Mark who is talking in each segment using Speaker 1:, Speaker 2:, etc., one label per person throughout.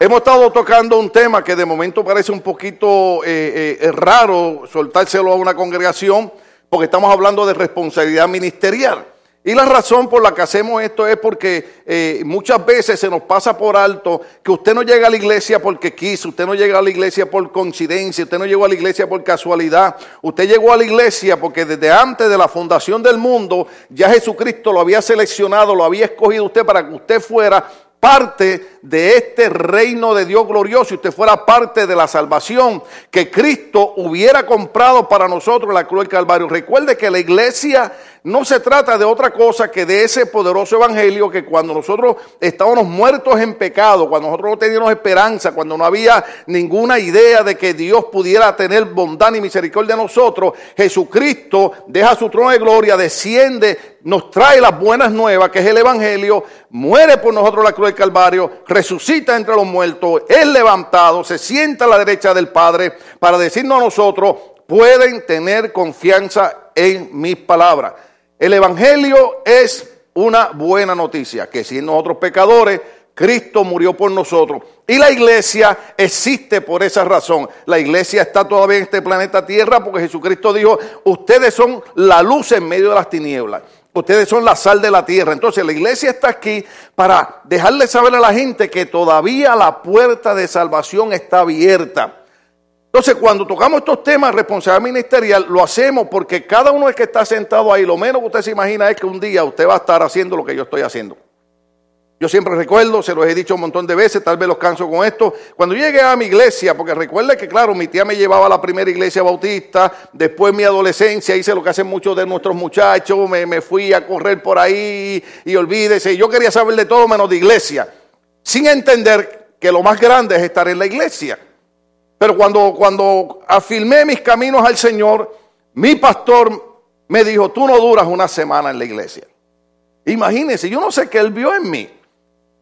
Speaker 1: Hemos estado tocando un tema que de momento parece un poquito eh, eh, raro soltárselo a una congregación, porque estamos hablando de responsabilidad ministerial. Y la razón por la que hacemos esto es porque eh, muchas veces se nos pasa por alto que usted no llega a la iglesia porque quiso, usted no llega a la iglesia por coincidencia, usted no llegó a la iglesia por casualidad, usted llegó a la iglesia porque desde antes de la fundación del mundo ya Jesucristo lo había seleccionado, lo había escogido usted para que usted fuera parte de este reino de Dios glorioso y usted fuera parte de la salvación que Cristo hubiera comprado para nosotros en la cruz del Calvario. Recuerde que la iglesia no se trata de otra cosa que de ese poderoso evangelio que cuando nosotros estábamos muertos en pecado, cuando nosotros no teníamos esperanza, cuando no había ninguna idea de que Dios pudiera tener bondad y misericordia de nosotros, Jesucristo deja su trono de gloria, desciende, nos trae las buenas nuevas, que es el evangelio, muere por nosotros la cruz del Calvario, resucita entre los muertos, es levantado, se sienta a la derecha del Padre para decirnos a nosotros, pueden tener confianza en mis palabras. El Evangelio es una buena noticia, que si nosotros pecadores, Cristo murió por nosotros. Y la iglesia existe por esa razón. La iglesia está todavía en este planeta Tierra porque Jesucristo dijo, ustedes son la luz en medio de las tinieblas. Ustedes son la sal de la tierra. Entonces la iglesia está aquí para dejarle saber a la gente que todavía la puerta de salvación está abierta. Entonces, cuando tocamos estos temas responsabilidad ministerial, lo hacemos porque cada uno que está sentado ahí, lo menos que usted se imagina es que un día usted va a estar haciendo lo que yo estoy haciendo. Yo siempre recuerdo, se los he dicho un montón de veces, tal vez los canso con esto. Cuando llegué a mi iglesia, porque recuerde que, claro, mi tía me llevaba a la primera iglesia bautista, después mi adolescencia hice lo que hacen muchos de nuestros muchachos, me, me fui a correr por ahí y olvídese, yo quería saber de todo menos de iglesia, sin entender que lo más grande es estar en la iglesia. Pero cuando, cuando afirmé mis caminos al Señor, mi pastor me dijo, tú no duras una semana en la iglesia. Imagínense, yo no sé qué él vio en mí.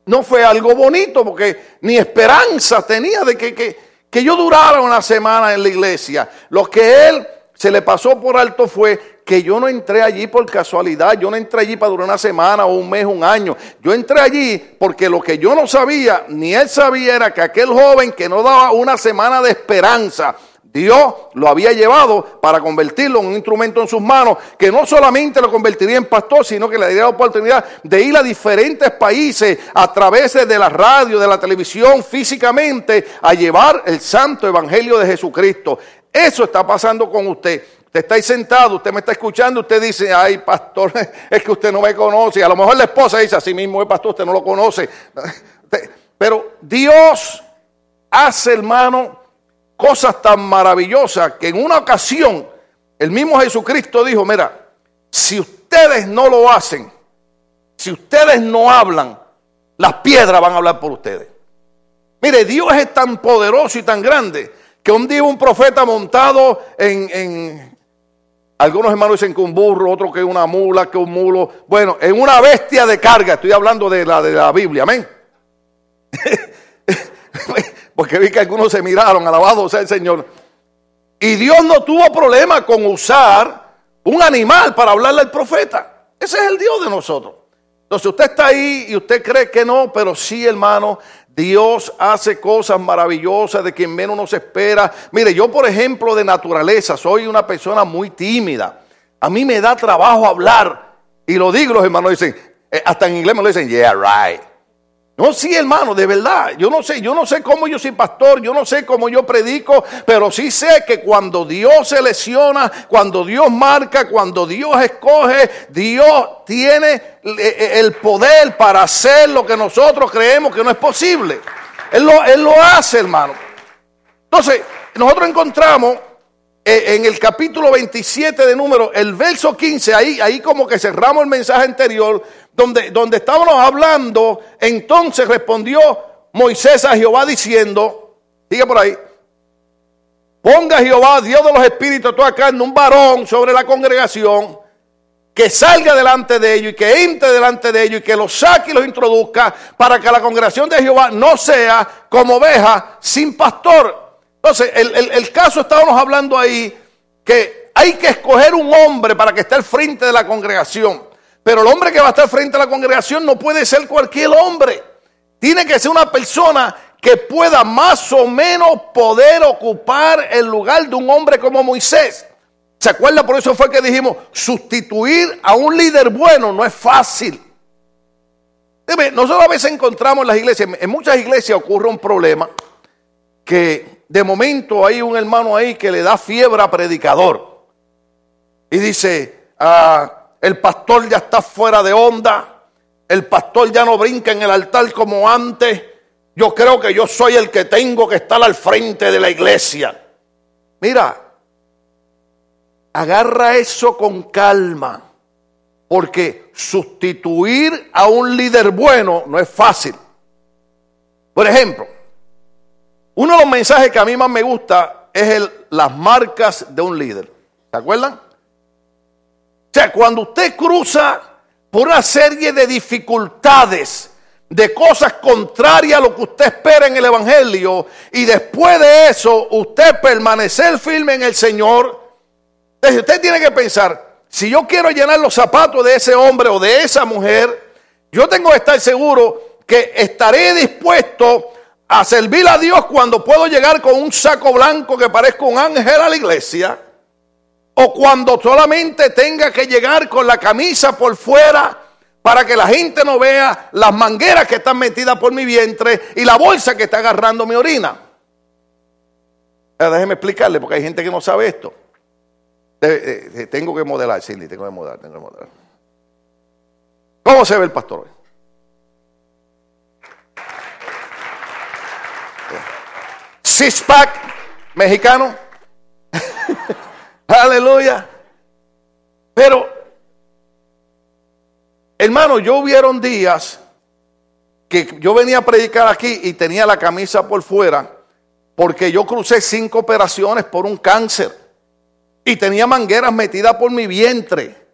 Speaker 1: No fue algo bonito porque ni esperanza tenía de que, que, que yo durara una semana en la iglesia. Lo que él se le pasó por alto fue que yo no entré allí por casualidad, yo no entré allí para durar una semana o un mes, un año. Yo entré allí porque lo que yo no sabía, ni él sabía, era que aquel joven que no daba una semana de esperanza, Dios lo había llevado para convertirlo en un instrumento en sus manos, que no solamente lo convertiría en pastor, sino que le daría la oportunidad de ir a diferentes países a través de la radio, de la televisión, físicamente, a llevar el santo evangelio de Jesucristo. Eso está pasando con usted. Usted está ahí sentado, usted me está escuchando, usted dice, ay, pastor, es que usted no me conoce. A lo mejor la esposa dice, así mismo, es pastor, usted no lo conoce. Pero Dios hace, hermano, cosas tan maravillosas que en una ocasión el mismo Jesucristo dijo, mira, si ustedes no lo hacen, si ustedes no hablan, las piedras van a hablar por ustedes. Mire, Dios es tan poderoso y tan grande que un día un profeta montado en, algunos hermanos dicen que un burro, otros que una mula, que un mulo. Bueno, en una bestia de carga. Estoy hablando de la de la Biblia, amén. Porque vi que algunos se miraron, alabado sea el Señor. Y Dios no tuvo problema con usar un animal para hablarle al profeta. Ese es el Dios de nosotros. Entonces usted está ahí y usted cree que no, pero sí, hermano, Dios hace cosas maravillosas de quien menos nos espera. Mire, yo por ejemplo de naturaleza soy una persona muy tímida. A mí me da trabajo hablar. Y lo digo, los hermanos dicen, eh, hasta en inglés me lo dicen, yeah, right. No, sí, hermano, de verdad. Yo no sé, yo no sé cómo yo soy pastor, yo no sé cómo yo predico, pero sí sé que cuando Dios selecciona, cuando Dios marca, cuando Dios escoge, Dios tiene eh, eh, el poder para hacer lo que nosotros creemos que no es posible. Él lo, hace, hermano. Entonces, nosotros encontramos eh, en el capítulo 27 de número, el verso 15, ahí, ahí como que cerramos el mensaje anterior, donde, donde estábamos hablando, entonces respondió Moisés a Jehová diciendo, sigue por ahí, ponga Jehová, Dios de los espíritus, toda carne, un varón sobre la congregación, que salga delante de ellos y que entre delante de ellos y que los saque y los introduzca para que la congregación de Jehová no sea como oveja sin pastor. Entonces, el, el caso estábamos hablando ahí que hay que escoger un hombre para que esté al frente de la congregación. Pero el hombre que va a estar frente a la congregación no puede ser cualquier hombre. Tiene que ser una persona que pueda más o menos poder ocupar el lugar de un hombre como Moisés. ¿Se acuerda? Por eso fue que dijimos, sustituir a un líder bueno no es fácil. Nosotros a veces encontramos en las iglesias, en muchas iglesias ocurre un problema que de momento hay un hermano ahí que le da fiebre a predicador y dice, ah, el pastor ya está fuera de onda, el pastor ya no brinca en el altar como antes, yo creo que yo soy el que tengo que estar al frente de la iglesia. Mira, agarra eso con calma, porque sustituir a un líder bueno no es fácil. Por ejemplo, uno de los mensajes que a mí más me gusta es el, las marcas de un líder. ¿Se acuerdan? O sea, cuando usted cruza por una serie de dificultades, de cosas contrarias a lo que usted espera en el Evangelio, y después de eso usted permanecer firme en el Señor, usted tiene que pensar, si yo quiero llenar los zapatos de ese hombre o de esa mujer, yo tengo que estar seguro que estaré dispuesto a servir a Dios cuando puedo llegar con un saco blanco que parezca un ángel a la iglesia, o cuando solamente tenga que llegar con la camisa por fuera para que la gente no vea las mangueras que están metidas por mi vientre y la bolsa que está agarrando mi orina. déjeme explicarle, porque hay gente que no sabe esto. tengo que modelar, Cindy, tengo que modelar, tengo que modelar. ¿Cómo se ve el pastor hoy? Six-pack mexicano. Aleluya. Pero, hermano, yo hubieron días que yo venía a predicar aquí y tenía la camisa por fuera porque yo crucé cinco operaciones por un cáncer y tenía mangueras metidas por mi vientre.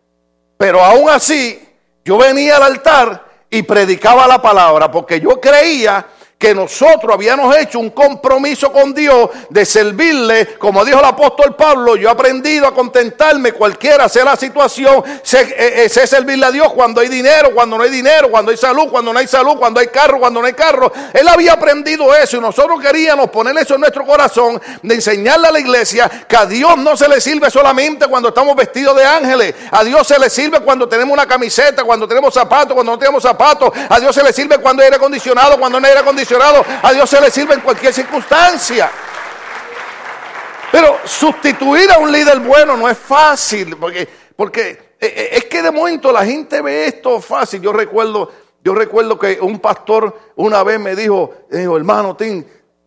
Speaker 1: Pero aún así, yo venía al altar y predicaba la palabra porque yo creía que nosotros habíamos hecho un compromiso con Dios de servirle, como dijo el apóstol Pablo, yo he aprendido a contentarme cualquiera sea la situación, sé, eh, eh, sé, servirle a Dios cuando hay dinero, cuando no hay dinero, cuando hay salud, cuando no hay salud, cuando hay carro, cuando no hay carro. Él había aprendido eso y nosotros queríamos poner eso en nuestro corazón, de enseñarle a la iglesia que a Dios no se le sirve solamente cuando estamos vestidos de ángeles, a Dios se le sirve cuando tenemos una camiseta, cuando tenemos zapatos, cuando no tenemos zapatos, a Dios se le sirve cuando hay aire acondicionado, cuando no hay aire acondicionado a Dios se le sirve en cualquier circunstancia. Pero sustituir a un líder bueno no es fácil, porque, porque eh, eh, es que de momento la gente ve esto fácil. Yo recuerdo, yo recuerdo que un pastor una vez me dijo, hermano Tim,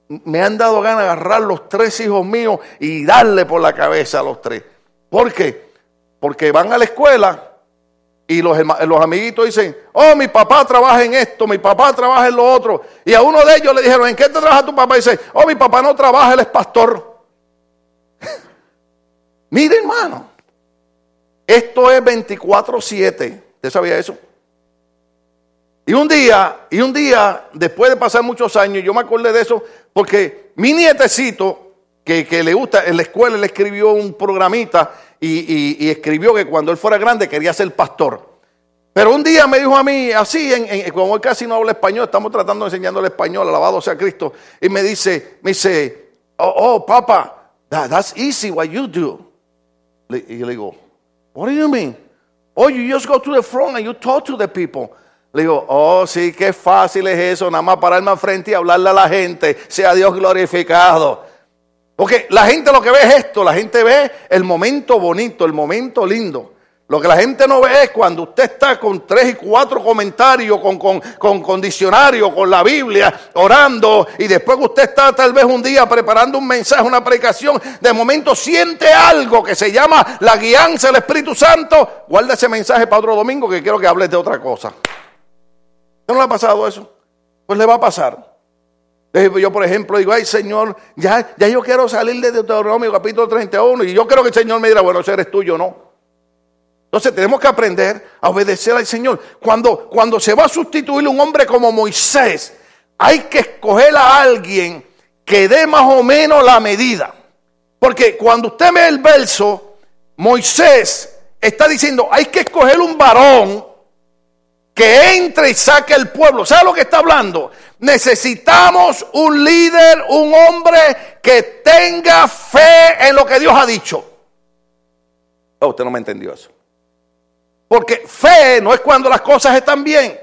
Speaker 1: me han dado ganas de agarrar los tres hijos míos y darle por la cabeza a los tres. ¿Por qué? Porque van a la escuela y los, los amiguitos dicen, oh, mi papá trabaja en esto, mi papá trabaja en lo otro. Y a uno de ellos le dijeron, ¿en qué te trabaja tu papá? Y dice, oh, mi papá no trabaja, él es pastor. Mire, hermano, esto es 24-7. ¿Usted sabía eso? Y un día, y un día, después de pasar muchos años, yo me acordé de eso, porque mi nietecito, que, le gusta, en la escuela le escribió un programita y, escribió que cuando él fuera grande quería ser pastor. Pero un día me dijo a mí, así, en, como él casi no habla español, estamos tratando de enseñándole español, alabado sea Cristo, y me dice, me dice, oh, oh papa, that's easy what you do. Y le digo, what do you mean? Oh, you just go to the front and you talk to the people. Le digo, oh, sí, qué fácil es eso, nada más pararme al frente y hablarle a la gente, sea Dios glorificado. Porque la gente lo que ve es esto, la gente ve el momento bonito, el momento lindo. Lo que la gente no ve es cuando usted está con tres y cuatro comentarios, con, con, con, diccionario, con la Biblia, orando, y después que usted está tal vez un día preparando un mensaje, una predicación, de momento siente algo que se llama la guianza del Espíritu Santo. Guarda ese mensaje para otro domingo que quiero que hables de otra cosa. ¿No le ha pasado eso? Pues le va a pasar. Yo, por ejemplo, digo, ay Señor, ya, ya yo quiero salir de Deuteronomio capítulo 31 y yo creo que el Señor me dirá, bueno, ese eres tuyo, ¿no? Entonces tenemos que aprender a obedecer al Señor. Cuando, cuando se va a sustituir un hombre como Moisés, hay que escoger a alguien que dé más o menos la medida. Porque cuando usted ve el verso, Moisés está diciendo, hay que escoger un varón que entre y saque el pueblo. ¿Sabe lo que está hablando? Necesitamos un líder, un hombre que tenga fe en lo que Dios ha dicho. Oh, usted no me entendió eso. Porque fe no es cuando las cosas están bien.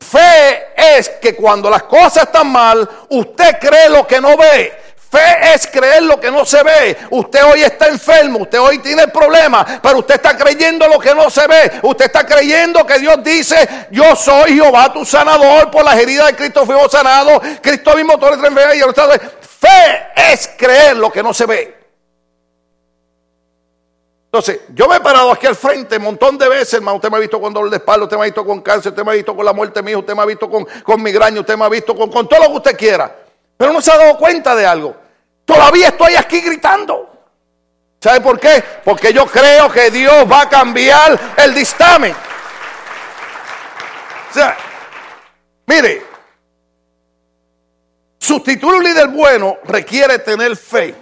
Speaker 1: Fe es que cuando las cosas están mal, usted cree lo que no ve. Fe es creer lo que no se ve. Usted hoy está enfermo, usted hoy tiene problemas, pero usted está creyendo lo que no se ve. Usted está creyendo que Dios dice, yo soy Jehová tu sanador, por las heridas de Cristo fuimos sanados, Cristo mismo todo el y Fe es creer lo que no se ve. Entonces, yo me he parado aquí al frente un montón de veces, hermano. Usted me ha visto con dolor de espalda, usted me ha visto con cáncer, usted me ha visto con la muerte mía, usted me ha visto con, con migraña, usted me ha visto con, con todo lo que usted quiera. Pero no se ha dado cuenta de algo. Todavía estoy aquí gritando. ¿Sabe por qué? Porque yo creo que Dios va a cambiar el dictamen. O sea, mire, sustituir un líder bueno requiere tener fe.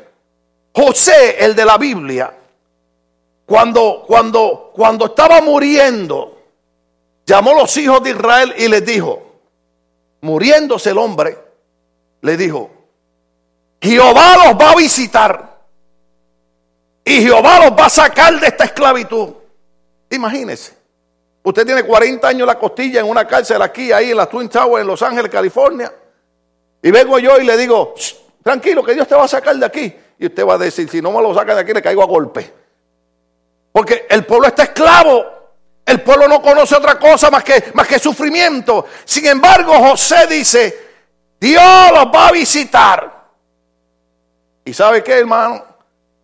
Speaker 1: José, el de la Biblia, cuando, cuando, cuando estaba muriendo, llamó a los hijos de Israel y les dijo, muriéndose el hombre, le dijo, Jehová los va a visitar y Jehová los va a sacar de esta esclavitud. Imagínese, usted tiene 40 años la costilla en una cárcel aquí, ahí en la Twin Towers en Los Ángeles, California, y vengo yo y le digo, tranquilo, que Dios te va a sacar de aquí. Y usted va a decir, si no me lo saca de aquí, le caigo a golpe. Porque el pueblo está esclavo. El pueblo no conoce otra cosa más que, más que sufrimiento. Sin embargo, José dice, Dios los va a visitar. ¿Y sabe qué, hermano?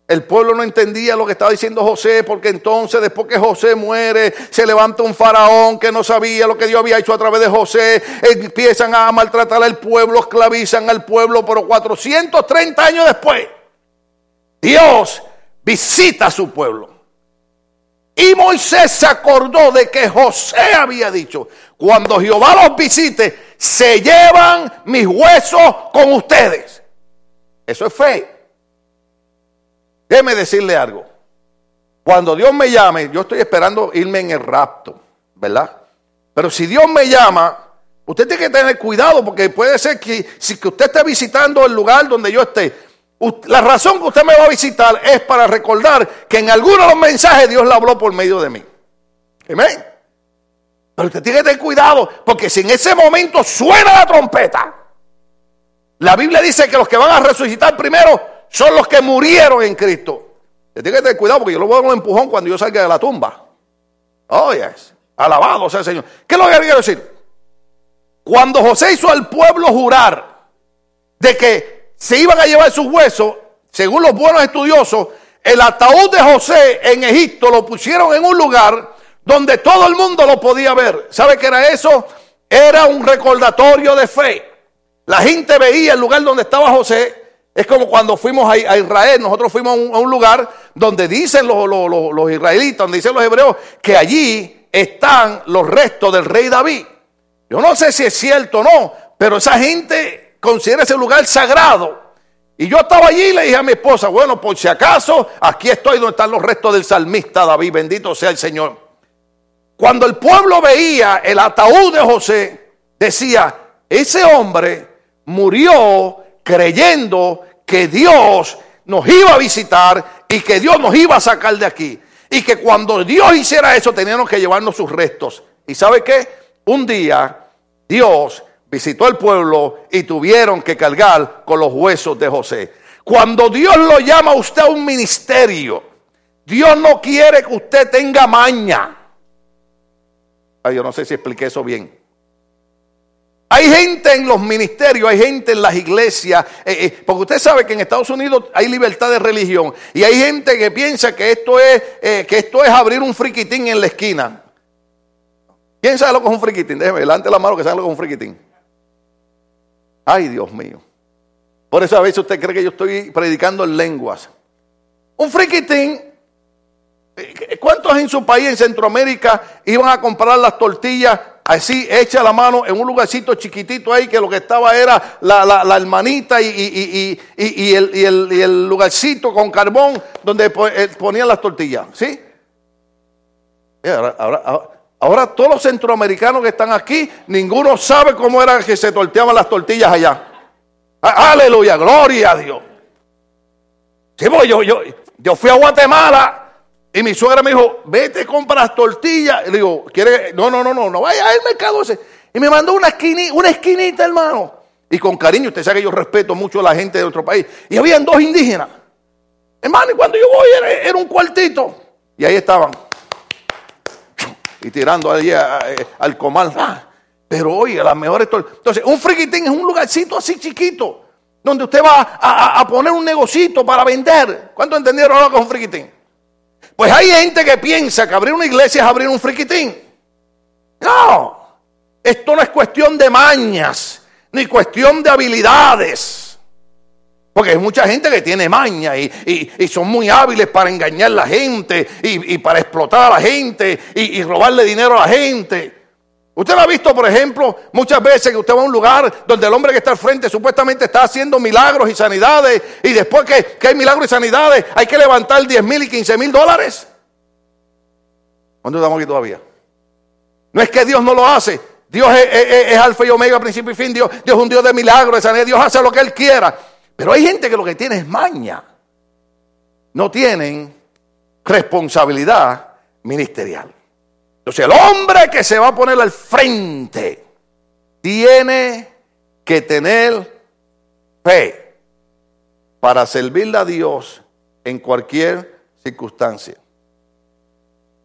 Speaker 1: El pueblo no entendía lo que estaba diciendo José, porque entonces después que José muere, se levanta un faraón que no sabía lo que Dios había hecho a través de José, empiezan a maltratar al pueblo, esclavizan al pueblo, pero 430 años después, Dios visita a su pueblo. Y Moisés se acordó de que José había dicho, cuando Jehová los visite, se llevan mis huesos con ustedes. Eso es fe. Déjeme decirle algo. Cuando Dios me llame, yo estoy esperando irme en el rapto, ¿verdad? Pero si Dios me llama, usted tiene que tener cuidado porque puede ser que si usted esté visitando el lugar donde yo esté, la razón que usted me va a visitar es para recordar que en algunos de los mensajes Dios le habló por medio de mí. Amén. Pero usted tiene que tener cuidado, porque si en ese momento suena la trompeta, la Biblia dice que los que van a resucitar primero son los que murieron en Cristo. Usted tiene que tener cuidado, porque yo lo voy a dar un empujón cuando yo salga de la tumba. Oh, yes. Alabado sea el Señor. ¿Qué es lo que quiero decir? Cuando José hizo al pueblo jurar de que se iban a llevar sus huesos, según los buenos estudiosos, el ataúd de José en Egipto lo pusieron en un lugar donde todo el mundo lo podía ver. ¿Sabe qué era eso? Era un recordatorio de fe. La gente veía el lugar donde estaba José. Es como cuando fuimos a, Israel, nosotros fuimos a un, lugar donde dicen los, los israelitas, donde dicen los hebreos, que allí están los restos del rey David. Yo no sé si es cierto o no, pero esa gente considera ese lugar sagrado. Y yo estaba allí y le dije a mi esposa, bueno, por si acaso, aquí estoy donde están los restos del salmista David, bendito sea el Señor. Cuando el pueblo veía el ataúd de José, decía, ese hombre murió creyendo que Dios nos iba a visitar y que Dios nos iba a sacar de aquí. Y que cuando Dios hiciera eso teníamos que llevarnos sus restos. ¿Y sabe qué? Un día Dios visitó el pueblo y tuvieron que cargar con los huesos de José. Cuando Dios lo llama a usted a un ministerio, Dios no quiere que usted tenga maña. Ay, yo no sé si expliqué eso bien. Hay gente en los ministerios, hay gente en las iglesias, eh, eh, porque usted sabe que en Estados Unidos hay libertad de religión y hay gente que piensa que esto es, eh, que esto es abrir un friquitín en la esquina. ¿Quién sabe lo que es un friquitín? Déjeme, delante la mano que sabe lo que es un friquitín. Ay, Dios mío. Por eso a veces usted cree que yo estoy predicando en lenguas. Un friquitín. Eh, ¿Cuántos en su país, en Centroamérica, iban a comprar las tortillas así, hecha la mano, en un lugarcito chiquitito ahí, que lo que estaba era la, hermanita y, el, lugarcito con carbón donde eh, ponían las tortillas? ¿Sí? Eh, ahora, Ahora todos los centroamericanos que están aquí, ninguno sabe cómo era que se torteaban las tortillas allá. Aleluya, gloria a Dios. Sí, yo, yo, yo fui a Guatemala y mi suegra me dijo, vete, compra las tortillas. Y le digo, ¿quiere? No, no, no, no, no vaya al mercado ese. Y me mandó una esquinita, una esquinita, hermano. Y con cariño, usted sabe que yo respeto mucho a la gente de otro país. Y habían dos indígenas. Hermano, y cuando yo voy era, un cuartito. Y ahí estaban. Y tirando allí al comal. Ah, pero oye, las mejores. Entonces, un friquitín es un lugarcito así chiquito. Donde usted va a, poner un negocito para vender. ¿Cuánto entendieron ahora con un friquitín? Pues hay gente que piensa que abrir una iglesia es abrir un friquitín. No, esto no es cuestión de mañas, ni cuestión de habilidades. Porque hay mucha gente que tiene maña y, son muy hábiles para engañar a la gente y, para explotar a la gente y robarle dinero a la gente. Usted lo ha visto, por ejemplo, muchas veces que usted va a un lugar donde el hombre que está al frente supuestamente está haciendo milagros y sanidades y después que, hay milagros y sanidades hay que levantar 10 mil y 15 mil dólares. ¿Cuándo estamos aquí todavía? No es que Dios no lo hace. Dios es, alfa y omega, principio y fin. Dios, Dios es un Dios de milagros, de sanidad. Dios hace lo que Él quiera. Pero hay gente que lo que tiene es maña. No tienen responsabilidad ministerial. Entonces el hombre que se va a poner al frente tiene que tener fe para servirle a Dios en cualquier circunstancia.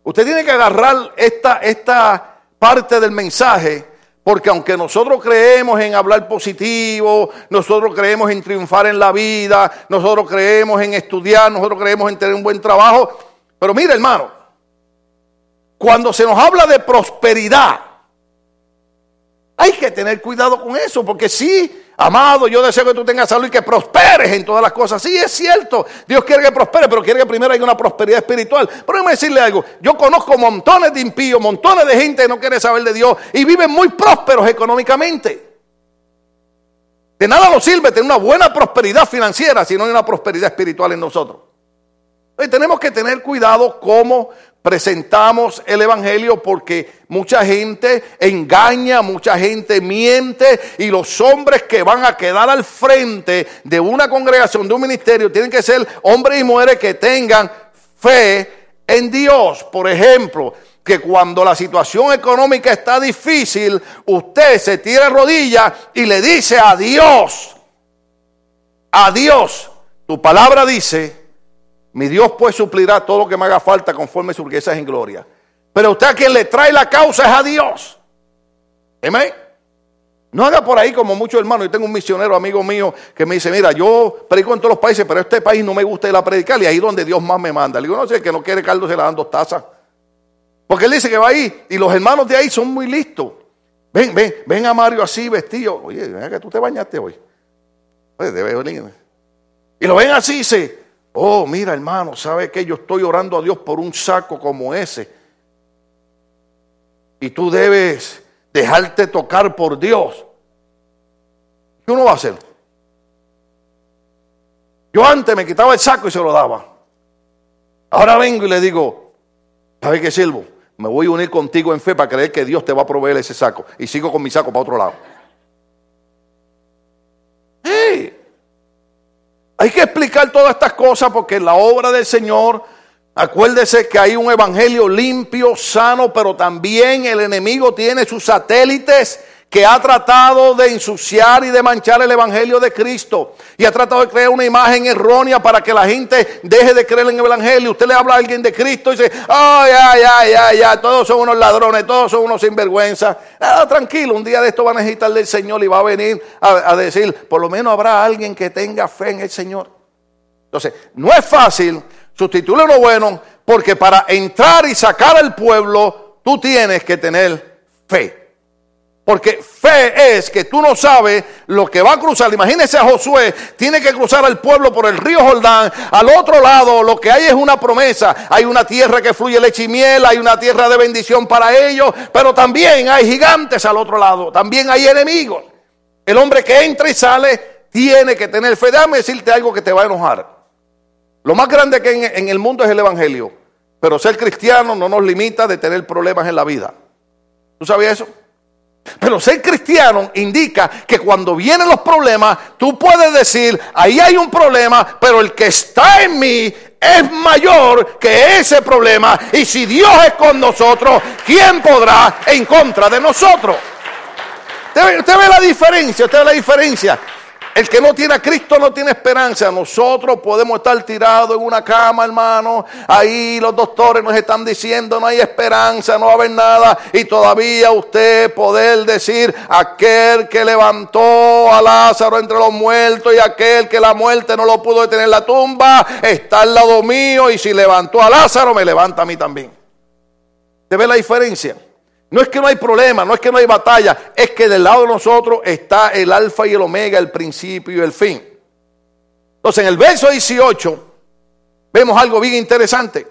Speaker 1: Usted tiene que agarrar esta, esta parte del mensaje porque aunque nosotros creemos en hablar positivo, nosotros creemos en triunfar en la vida, nosotros creemos en estudiar, nosotros creemos en tener un buen trabajo, pero mire hermano, cuando se nos habla de prosperidad, hay que tener cuidado con eso, porque sí, amado, yo deseo que tú tengas salud y que prosperes en todas las cosas. Sí, es cierto, Dios quiere que prospere, pero quiere que primero haya una prosperidad espiritual. Pero déjame decirle algo, yo conozco montones de impíos, montones de gente que no quiere saber de Dios y viven muy prósperos económicamente. De nada nos sirve tener una buena prosperidad financiera si no hay una prosperidad espiritual en nosotros. Entonces, tenemos que tener cuidado cómo presentamos el Evangelio porque mucha gente engaña, mucha gente miente y los hombres que van a quedar al frente de una congregación, de un ministerio, tienen que ser hombres y mujeres que tengan fe en Dios. Por ejemplo, que cuando la situación económica está difícil, usted se tira rodillas y le dice a Dios, a Dios, tu palabra dice, mi Dios pues suplirá todo lo que me haga falta conforme sus riquezas en gloria. Pero usted a quien le trae la causa es a Dios. Amén. No haga por ahí como muchos hermanos. Yo tengo un misionero amigo mío que me dice, mira, yo predico en todos los países, pero este país no me gusta ir a predicar y ahí es donde Dios más me manda. Le digo, no sé, que no quiere caldo se le dan dos tazas. Porque él dice que va ahí y los hermanos de ahí son muy listos. Ven, ven, ven a Mario así vestido. Oye, ven que tú te bañaste hoy. Oye, debe venir. Y lo ven así y dice, Oh, mira hermano, ¿sabe que yo estoy orando a Dios por un saco como ese? Y tú debes dejarte tocar por Dios. ¿Qué uno va a hacer? Yo antes me quitaba el saco y se lo daba. Ahora vengo y le digo, ¿sabe qué sirvo? Me voy a unir contigo en fe para creer que Dios te va a proveer ese saco. Y sigo con mi saco para otro lado. Hay que explicar todas estas cosas porque la obra del Señor, acuérdese que hay un evangelio limpio, sano, pero también el enemigo tiene sus satélites que ha tratado de ensuciar y de manchar el Evangelio de Cristo y ha tratado de crear una imagen errónea para que la gente deje de creer en el Evangelio. Usted le habla a alguien de Cristo y dice, ay, ay, ay, ay, ay, todos son unos ladrones, todos son unos sinvergüenza. Nada, tranquilo, un día de esto va a necesitar del Señor y va a venir a, a decir, por lo menos habrá alguien que tenga fe en el Señor. Entonces, no es fácil sustituirle lo bueno porque para entrar y sacar al pueblo, tú tienes que tener fe. Porque fe es que tú no sabes lo que va a cruzar. Imagínese a Josué, tiene que cruzar al pueblo por el río Jordán. Al otro lado lo que hay es una promesa. Hay una tierra que fluye leche y miel, hay una tierra de bendición para ellos, pero también hay gigantes al otro lado, también hay enemigos. El hombre que entra y sale tiene que tener fe. Déjame decirte algo que te va a enojar. Lo más grande que en, en el mundo es el Evangelio, pero ser cristiano no nos limita de tener problemas en la vida. ¿Tú sabías eso? Pero ser cristiano indica que cuando vienen los problemas, tú puedes decir, ahí hay un problema, pero el que está en mí es mayor que ese problema. Y si Dios es con nosotros, ¿quién podrá en contra de nosotros? ¿Usted ve, la diferencia? ¿Usted ve la diferencia? El que no tiene a Cristo no tiene esperanza. Nosotros podemos estar tirados en una cama, hermano. Ahí los doctores nos están diciendo no hay esperanza, no va a haber nada. Y todavía usted poder decir, aquel que levantó a Lázaro entre los muertos y aquel que la muerte no lo pudo detener en la tumba, está al lado mío. Y si levantó a Lázaro, me levanta a mí también. ¿Te ve la diferencia? No es que no hay problema, no es que no hay batalla, es que del lado de nosotros está el alfa y el omega, el principio y el fin. Entonces en el verso 18 vemos algo bien interesante.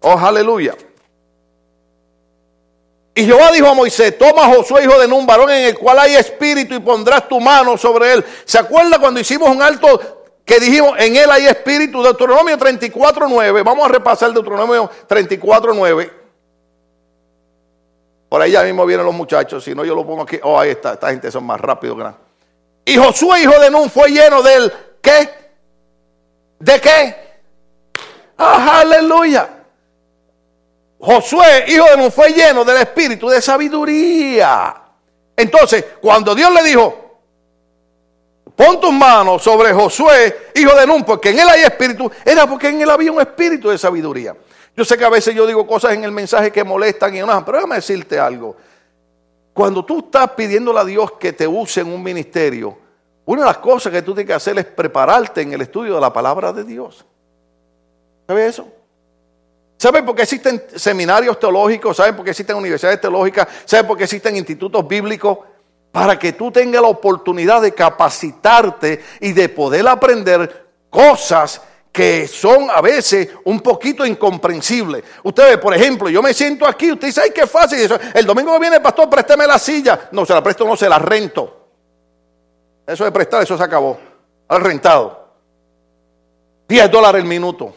Speaker 1: Oh, aleluya. Y Jehová dijo a Moisés, toma a Josué, hijo de Nun, varón en el cual hay espíritu, y pondrás tu mano sobre él. ¿Se acuerda cuando hicimos un alto que dijimos, en él hay espíritu? Deuteronomio 34.9, vamos a repasar Deuteronomio 34.9. Por ahí ya mismo vienen los muchachos, si no yo lo pongo aquí. Oh, ahí está, esta gente son más rápidos que nada. Y Josué, hijo de Nun, fue lleno del ¿qué? ¿De qué? Ah, aleluya. Josué, hijo de Nun, fue lleno del espíritu de sabiduría. Entonces, cuando Dios le dijo, pon tus manos sobre Josué, hijo de Nun, porque en él hay espíritu, era porque en él había un espíritu de sabiduría. Yo sé que a veces yo digo cosas en el mensaje que molestan y no, pero déjame decirte algo. Cuando tú estás pidiéndole a Dios que te use en un ministerio, una de las cosas que tú tienes que hacer es prepararte en el estudio de la palabra de Dios. ¿Sabes eso? ¿Sabes por qué existen seminarios teológicos? ¿Sabes por qué existen universidades teológicas? ¿Sabes por qué existen institutos bíblicos? Para que tú tengas la oportunidad de capacitarte y de poder aprender cosas que son a veces un poquito incomprensibles. Usted ve, por ejemplo, yo me siento aquí, usted dice, ay, qué fácil. Eso. El domingo que viene el pastor, présteme la silla. No, se la presto, no, se la rento. Eso de prestar, eso se acabó. Al rentado. 10 dólares el minuto.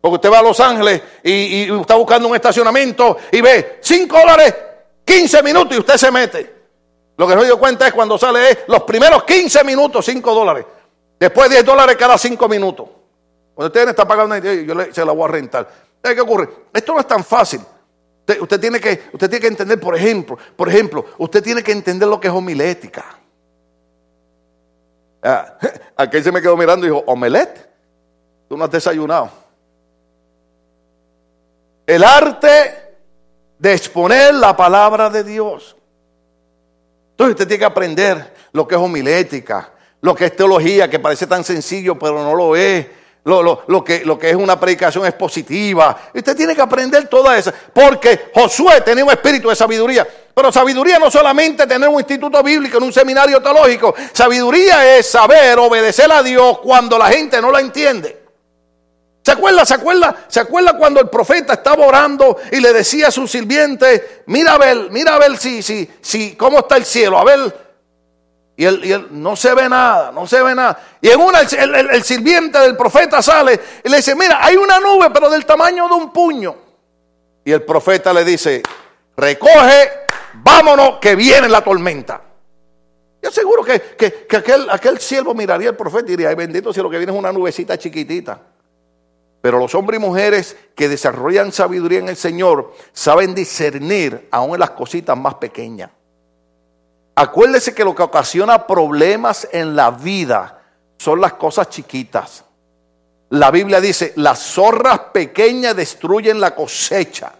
Speaker 1: Porque usted va a Los Ángeles y, y está buscando un estacionamiento y ve 5 dólares, 15 minutos y usted se mete. Lo que no dio cuenta es cuando sale es los primeros 15 minutos, 5 dólares. Después 10 dólares cada 5 minutos. Cuando usted está pagando, yo se la voy a rentar. ¿Qué ocurre? Esto no es tan fácil. Usted, tiene que, usted tiene que entender, por ejemplo, por ejemplo, usted tiene que entender lo que es homilética. Ah, aquel se me quedó mirando y dijo, ¿omelette? Tú no has desayunado. El arte de exponer la palabra de Dios. Entonces usted tiene que aprender lo que es homilética, lo que es teología, que parece tan sencillo, pero no lo es. Lo, que, lo que es una predicación expositiva. Usted tiene que aprender toda esa. Porque Josué tenía un espíritu de sabiduría. Pero sabiduría no solamente tener un instituto bíblico en un seminario teológico. Sabiduría es saber obedecer a Dios cuando la gente no la entiende. ¿Se acuerda? ¿Se acuerda? ¿Se acuerda cuando el profeta estaba orando y le decía a su sirviente, mira a ver, mira a ver si, si, si, cómo está el cielo, a ver y él, no se ve nada, no se ve nada. Y en una el, sirviente del profeta sale y le dice, mira, hay una nube, pero del tamaño de un puño. Y el profeta le dice, recoge, vámonos, que viene la tormenta. Yo seguro que, que, aquel, aquel siervo miraría al profeta y diría, ay bendito si lo que viene es una nubecita chiquitita. Pero los hombres y mujeres que desarrollan sabiduría en el Señor saben discernir aún en las cositas más pequeñas. Acuérdese que lo que ocasiona problemas en la vida son las cosas chiquitas. La Biblia dice, las zorras pequeñas destruyen la cosecha.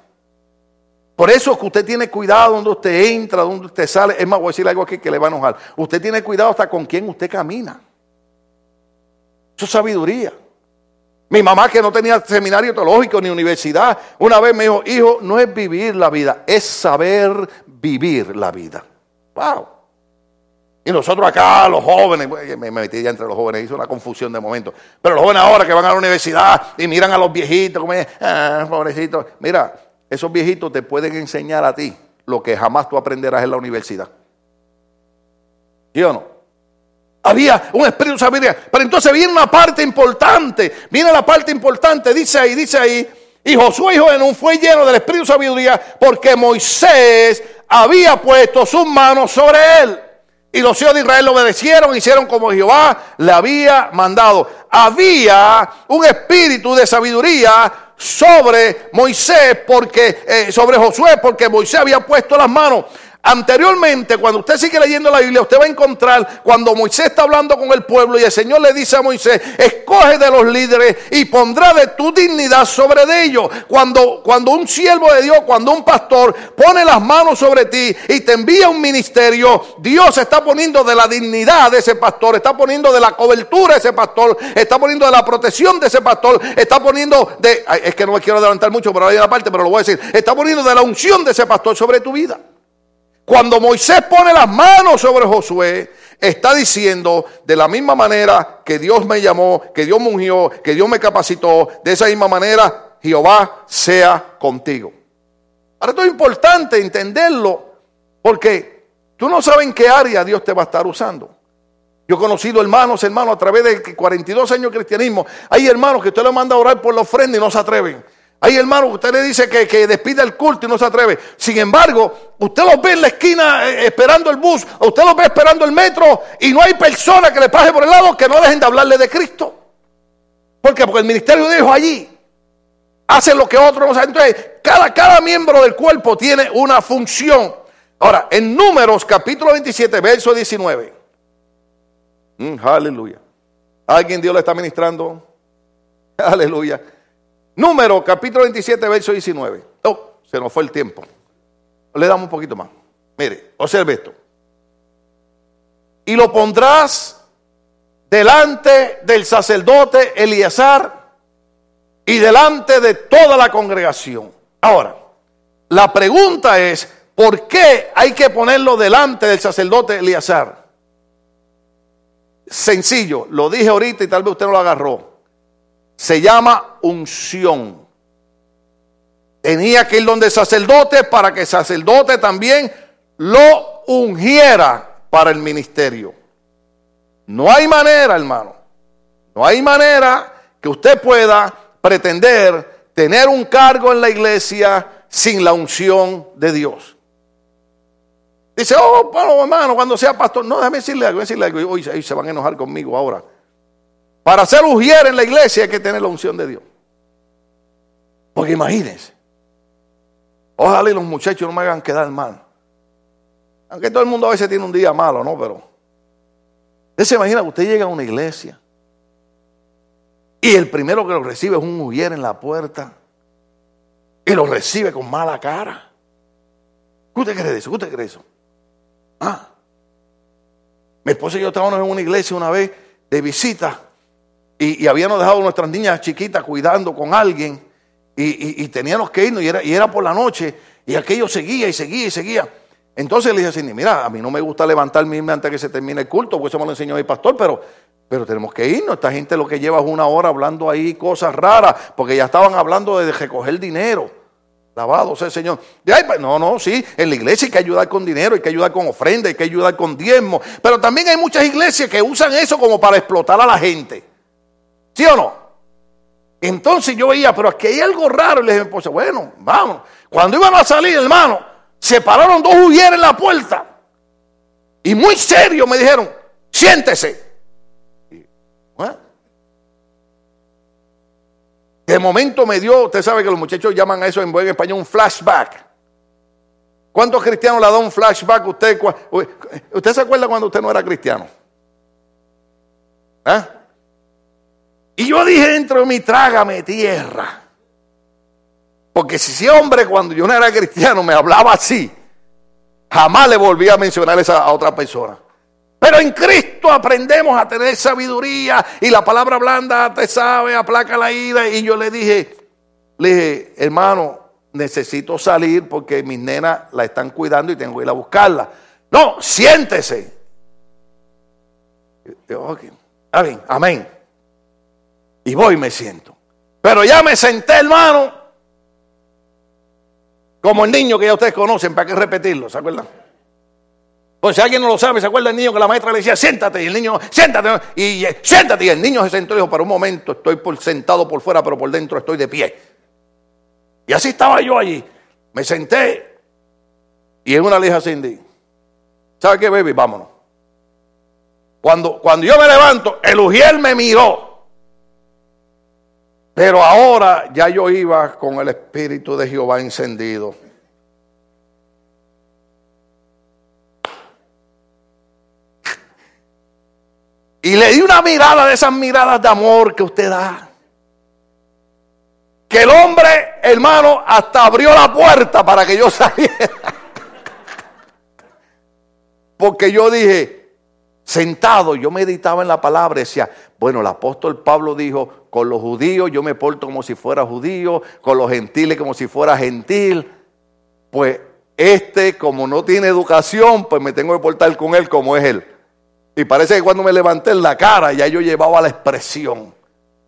Speaker 1: Por eso es que usted tiene cuidado donde usted entra, donde usted sale. Es más, voy a decir algo aquí que le va a enojar. Usted tiene cuidado hasta con quién usted camina. Eso es sabiduría. Mi mamá que no tenía seminario teológico ni universidad, una vez me dijo, hijo, no es vivir la vida, es saber vivir la vida. Wow. Y nosotros acá, los jóvenes, me metí ya entre los jóvenes, hizo una confusión de momento. Pero los jóvenes ahora que van a la universidad y miran a los viejitos, como, ah, pobrecitos. Mira, esos viejitos te pueden enseñar a ti lo que jamás tú aprenderás en la universidad. ¿Sí o no? Había un espíritu de Pero entonces viene una parte importante, viene la parte importante, dice ahí, dice ahí, Y Josué, hijo de Nun, fue lleno del espíritu de sabiduría porque Moisés había puesto sus manos sobre él. Y los hijos de Israel lo obedecieron, hicieron como Jehová le había mandado. Había un espíritu de sabiduría sobre Moisés, porque eh, sobre Josué, porque Moisés había puesto las manos. Anteriormente, cuando usted sigue leyendo la Biblia, usted va a encontrar cuando Moisés está hablando con el pueblo y el Señor le dice a Moisés, escoge de los líderes y pondrá de tu dignidad sobre de ellos. Cuando, cuando un siervo de Dios, cuando un pastor pone las manos sobre ti y te envía un ministerio, Dios está poniendo de la dignidad de ese pastor, está poniendo de la cobertura de ese pastor, está poniendo de la protección de ese pastor, está poniendo de, es que no me quiero adelantar mucho por ahí la parte, pero lo voy a decir, está poniendo de la unción de ese pastor sobre tu vida. Cuando Moisés pone las manos sobre Josué, está diciendo de la misma manera que Dios me llamó, que Dios me ungió, que Dios me capacitó, de esa misma manera Jehová sea contigo. Ahora esto es importante entenderlo porque tú no sabes en qué área Dios te va a estar usando. Yo he conocido hermanos, hermanos, a través de 42 años de cristianismo. Hay hermanos que usted le manda a orar por la ofrenda y no se atreven. Hay hermanos, usted le dice que, que despida el culto y no se atreve. Sin embargo, usted los ve en la esquina eh, esperando el bus, usted los ve esperando el metro y no hay persona que le pase por el lado que no dejen de hablarle de Cristo. ¿Por qué? Porque el ministerio de Dios allí hace lo que otros no saben. Entonces, cada, cada miembro del cuerpo tiene una función. Ahora, en Números capítulo 27, verso 19. Mm, aleluya. ¿Alguien Dios le está ministrando? Aleluya. Número capítulo 27, verso 19. Oh, se nos fue el tiempo. Le damos un poquito más. Mire, observe esto. Y lo pondrás delante del sacerdote Eleazar y delante de toda la congregación. Ahora, la pregunta es, ¿por qué hay que ponerlo delante del sacerdote Eleazar? Sencillo, lo dije ahorita y tal vez usted no lo agarró se llama unción. Tenía que ir donde sacerdote para que el sacerdote también lo ungiera para el ministerio. No hay manera, hermano. No hay manera que usted pueda pretender tener un cargo en la iglesia sin la unción de Dios. Dice, oh, hermano, cuando sea pastor, no, déjame decirle algo, decirle algo. Hoy se van a enojar conmigo ahora. Para ser ujier en la iglesia hay que tener la unción de Dios. Porque imagínense. Ojalá y los muchachos no me hagan quedar mal. Aunque todo el mundo a veces tiene un día malo, ¿no? Pero. Usted se imagina que usted llega a una iglesia y el primero que lo recibe es un ujier en la puerta y lo recibe con mala cara. ¿Qué usted cree de eso? ¿Qué usted cree de eso? Ah. Mi esposa y yo estábamos en una iglesia una vez de visita y, habíamos dejado a nuestras niñas chiquitas cuidando con alguien y, teníamos que irnos y era, y era por la noche y aquello seguía y seguía y seguía. Entonces le dije así, mira, a mí no me gusta levantarme antes que se termine el culto, porque eso me lo enseñó mi pastor, pero, pero tenemos que irnos. Esta gente lo que lleva es una hora hablando ahí cosas raras, porque ya estaban hablando de recoger dinero. Lavado sea el Señor. Pues, no, no, sí, en la iglesia hay que ayudar con dinero, hay que ayudar con ofrenda, hay que ayudar con diezmo. Pero también hay muchas iglesias que usan eso como para explotar a la gente. ¿Sí o no? Entonces yo veía, pero aquí hay algo raro. Y le dije, bueno, vamos. Cuando iban a salir, hermano, se pararon dos hubieras en la puerta. Y muy serio me dijeron, siéntese. De momento me dio, usted sabe que los muchachos llaman a eso en buen español un flashback. ¿Cuántos cristianos le da un flashback a usted? ¿Usted se acuerda cuando usted no era cristiano? ¿Eh? Y yo dije dentro de mí, trágame tierra. Porque si ese hombre cuando yo no era cristiano me hablaba así, jamás le volví a mencionar esa a otra persona. Pero en Cristo aprendemos a tener sabiduría y la palabra blanda te sabe, aplaca la ira. Y yo le dije, le dije, hermano, necesito salir porque mis nenas la están cuidando y tengo que ir a buscarla. No, siéntese. Okay. amén. Y voy y me siento. Pero ya me senté, hermano. Como el niño que ya ustedes conocen, ¿para qué repetirlo? ¿Se acuerdan? Pues si alguien no lo sabe, ¿se acuerda el niño que la maestra le decía, siéntate? Y el niño, siéntate. Y siéntate. Y el niño se sentó y dijo, para un momento estoy sentado por fuera, pero por dentro estoy de pie. Y así estaba yo allí. Me senté y en una lija Cindy. ¿Sabe qué, baby? Vámonos. Cuando, cuando yo me levanto, el Ujiel me miró. Pero ahora ya yo iba con el Espíritu de Jehová encendido. Y le di una mirada de esas miradas de amor que usted da. Que el hombre, hermano, hasta abrió la puerta para que yo saliera. Porque yo dije, sentado, yo meditaba en la palabra, decía, bueno, el apóstol Pablo dijo, con los judíos yo me porto como si fuera judío, con los gentiles como si fuera gentil. Pues este, como no tiene educación, pues me tengo que portar con él como es él. Y parece que cuando me levanté en la cara, ya yo llevaba la expresión.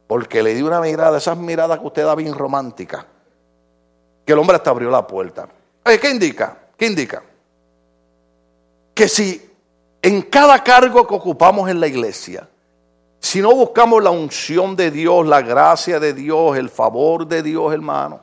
Speaker 1: Porque le di una mirada, esas miradas que usted da bien romántica. Que el hombre hasta abrió la puerta. ¿Qué indica? ¿Qué indica? Que si en cada cargo que ocupamos en la iglesia, si no buscamos la unción de Dios, la gracia de Dios, el favor de Dios, hermano,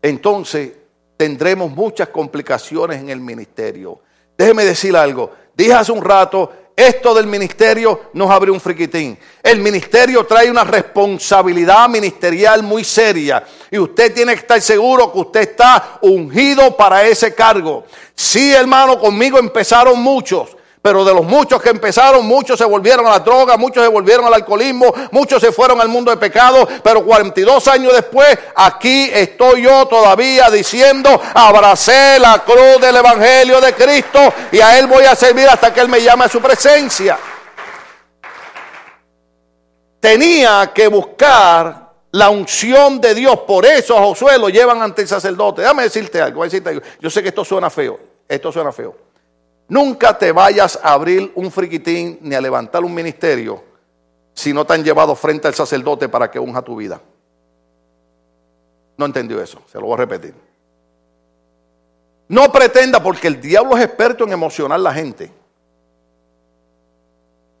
Speaker 1: entonces tendremos muchas complicaciones en el ministerio. Déjeme decir algo. Dije hace un rato esto del ministerio nos abre un friquitín. El ministerio trae una responsabilidad ministerial muy seria y usted tiene que estar seguro que usted está ungido para ese cargo. Sí, hermano, conmigo empezaron muchos. Pero de los muchos que empezaron, muchos se volvieron a la droga, muchos se volvieron al alcoholismo, muchos se fueron al mundo de pecado. Pero 42 años después, aquí estoy yo todavía diciendo, abracé la cruz del Evangelio de Cristo y a Él voy a servir hasta que Él me llame a su presencia. Tenía que buscar la unción de Dios. Por eso a Josué lo llevan ante el sacerdote. Déjame decirte algo, decirte algo. Yo sé que esto suena feo. Esto suena feo. Nunca te vayas a abrir un friquitín ni a levantar un ministerio si no te han llevado frente al sacerdote para que unja tu vida. No entendió eso, se lo voy a repetir. No pretenda, porque el diablo es experto en emocionar a la gente.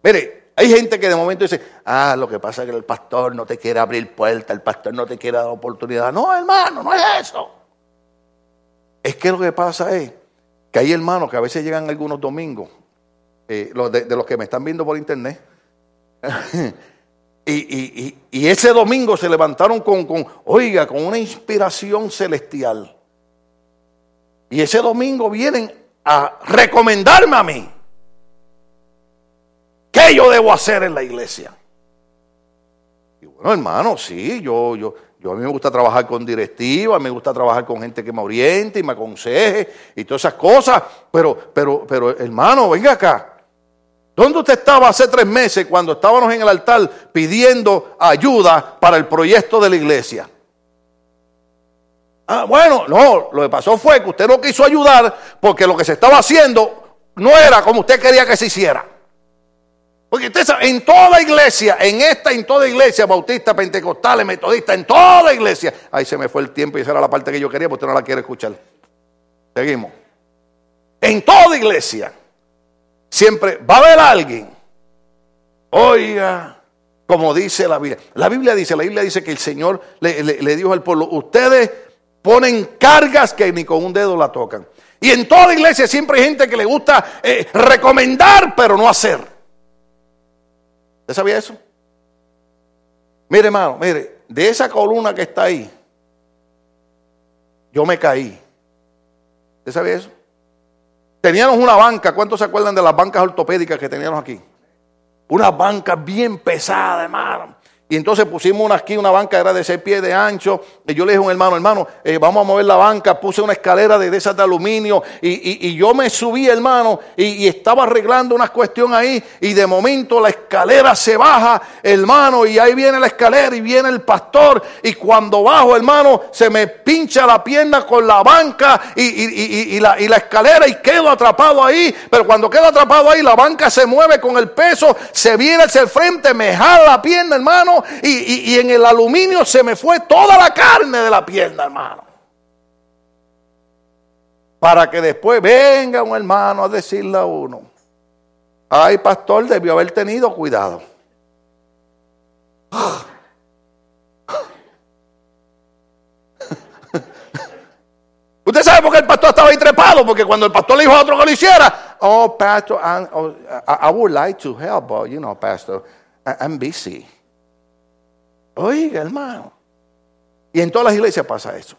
Speaker 1: Mire, hay gente que de momento dice, ah, lo que pasa es que el pastor no te quiere abrir puerta, el pastor no te quiere dar oportunidad. No, hermano, no es eso. Es que lo que pasa es que hay hermanos que a veces llegan algunos domingos, eh, de, los que me están viendo por internet, y, ese domingo se levantaron con, oiga, con una inspiración celestial. Y ese domingo vienen a recomendarme a mí. ¿Qué yo debo hacer en la iglesia? Y bueno, hermano, sí, yo, yo, yo a mí me gusta trabajar con directivas, me gusta trabajar con gente que me oriente y me aconseje y todas esas cosas. Pero, pero, pero, hermano, venga acá. ¿Dónde usted estaba hace tres meses cuando estábamos en el altar pidiendo ayuda para el proyecto de la iglesia? Ah, bueno, no, lo que pasó fue que usted no quiso ayudar porque lo que se estaba haciendo no era como usted quería que se hiciera. Porque usted sabe, en toda iglesia, en esta, en toda iglesia, bautista, pentecostal, metodista, en toda iglesia. Ahí se me fue el tiempo y esa era la parte que yo quería, porque usted no la quiere escuchar. Seguimos. En toda iglesia, siempre va a haber alguien. Oiga, como dice la Biblia. La Biblia dice, la Biblia dice que el Señor le, dijo al pueblo, ustedes ponen cargas que ni con un dedo la tocan. Y en toda iglesia siempre hay gente que le gusta eh, recomendar, pero no hacer. ¿Usted sabía eso? Mire, hermano, mire, de esa columna que está ahí, yo me caí. ¿Usted sabía eso? Teníamos una banca, ¿cuántos se acuerdan de las bancas ortopédicas que teníamos aquí? Una banca bien pesada, hermano. Y entonces pusimos una, aquí una banca, era de seis pies de ancho. Y yo le dije a un hermano, hermano, eh, vamos a mover la banca. Puse una escalera de, esas de aluminio. Y, yo me subí, hermano, y, estaba arreglando una cuestión ahí. Y de momento la escalera se baja, hermano. Y ahí viene la escalera y viene el pastor. Y cuando bajo, hermano, se me pincha la pierna con la banca y, la, y la escalera y quedo atrapado ahí. Pero cuando quedo atrapado ahí, la banca se mueve con el peso, se viene hacia el frente, me jala la pierna, hermano y, en el aluminio se me fue toda la carne de la pierna, hermano. Para que después venga un hermano a decirle a uno, ay pastor, debió haber tenido cuidado. pastor estaba ahí trepado porque cuando el pastor le dijo a otro que lo hiciera, oh, pastor, oh, I, would like to help, but you know, pastor, I'm busy. Oiga, hermano. Y en todas las iglesias pasa eso.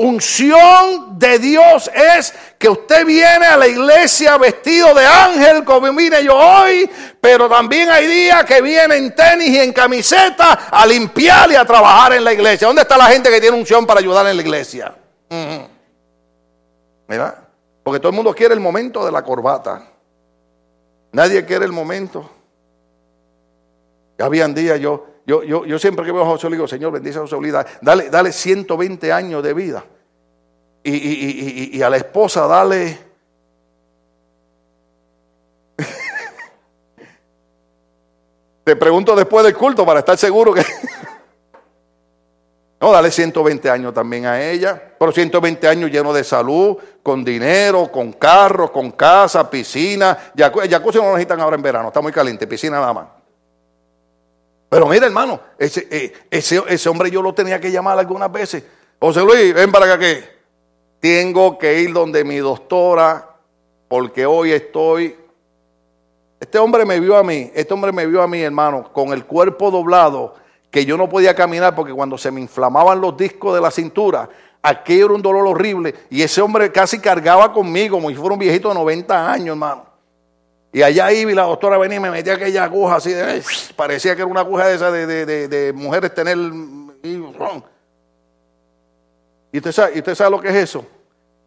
Speaker 1: Unción de Dios es que usted viene a la iglesia vestido de ángel, como vine yo hoy, pero también hay días que viene en tenis y en camiseta a limpiar y a trabajar en la iglesia. ¿Dónde está la gente que tiene unción para ayudar en la iglesia? ¿Verdad? Porque todo el mundo quiere el momento de la corbata. Nadie quiere el momento. Habían días yo yo, yo, yo siempre que veo a José le digo, Señor, bendice a José Luis, dale, dale 120 años de vida. Y, y, y, a la esposa dale... Te pregunto después del culto para estar seguro que... no, dale 120 años también a ella, pero 120 años lleno de salud, con dinero, con carros, con casa, piscina. Jacuzzi no lo necesitan ahora en verano, está muy caliente, piscina nada más. Pero mira, hermano, ese, eh, ese, ese, hombre yo lo tenía que llamar algunas veces. José Luis, ven para acá que tengo que ir donde mi doctora porque hoy estoy... Este hombre me vio a mí, este hombre me vio a mí, hermano, con el cuerpo doblado, que yo no podía caminar porque cuando se me inflamaban los discos de la cintura, aquello era un dolor horrible. Y ese hombre casi cargaba conmigo como si fuera un viejito de 90 años, hermano. Y allá iba y la doctora venía y me metía aquella aguja así, de, parecía que era una aguja de esa de, de, mujeres tener... Y, usted, sabe, ¿Y usted sabe lo que es eso?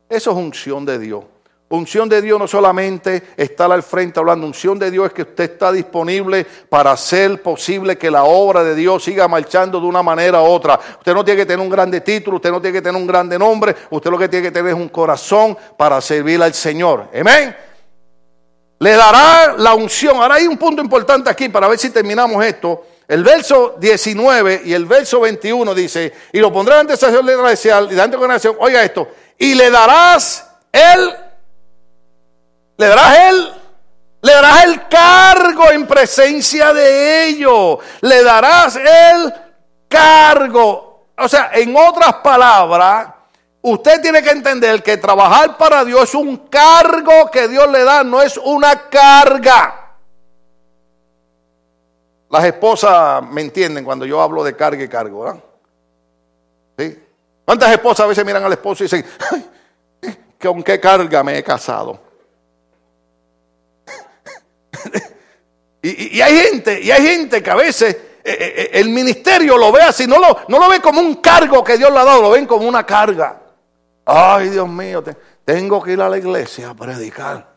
Speaker 1: Eso es unción de Dios. Unción de Dios no solamente estar al frente hablando, unción de Dios es que usted está disponible para hacer posible que la obra de Dios siga marchando de una manera u otra. Usted no tiene que tener un grande título, usted no tiene que tener un grande nombre, usted lo que tiene que tener es un corazón para servir al Señor. Amén le dará la unción. Ahora hay un punto importante aquí para ver si terminamos esto. El verso 19 y el verso 21 dice, y lo pondré ante esa iglesia y ante congregación, oiga esto, y le darás él, le darás él, le darás el cargo en presencia de ellos, le darás el cargo. O sea, en otras palabras, Usted tiene que entender que trabajar para Dios es un cargo que Dios le da, no es una carga. Las esposas me entienden cuando yo hablo de carga y cargo, ¿verdad? ¿Sí? ¿Cuántas esposas a veces miran al esposo y dicen, ¿con qué carga me he casado? y, hay gente, y hay gente que a veces eh, eh, eh, el ministerio lo ve así, no lo, no lo ve como un cargo que Dios le ha dado, lo ven como una carga. Ay, Dios mío, tengo que ir a la iglesia a predicar.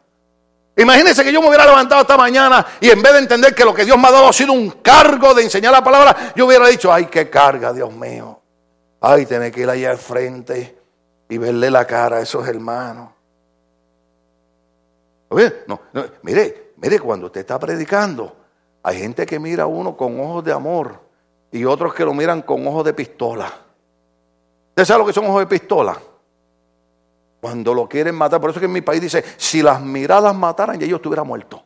Speaker 1: Imagínense que yo me hubiera levantado esta mañana y en vez de entender que lo que Dios me ha dado ha sido un cargo de enseñar la palabra, yo hubiera dicho, ay, qué carga, Dios mío. Ay, tener que ir allá al frente y verle la cara a esos hermanos. No, no, mire, mire, cuando usted está predicando, hay gente que mira a uno con ojos de amor y otros que lo miran con ojos de pistola. ¿Usted sabe lo que son ojos de pistola? Cuando lo quieren matar, por eso que en mi país dice, si las miradas mataran, ya yo estuviera muerto.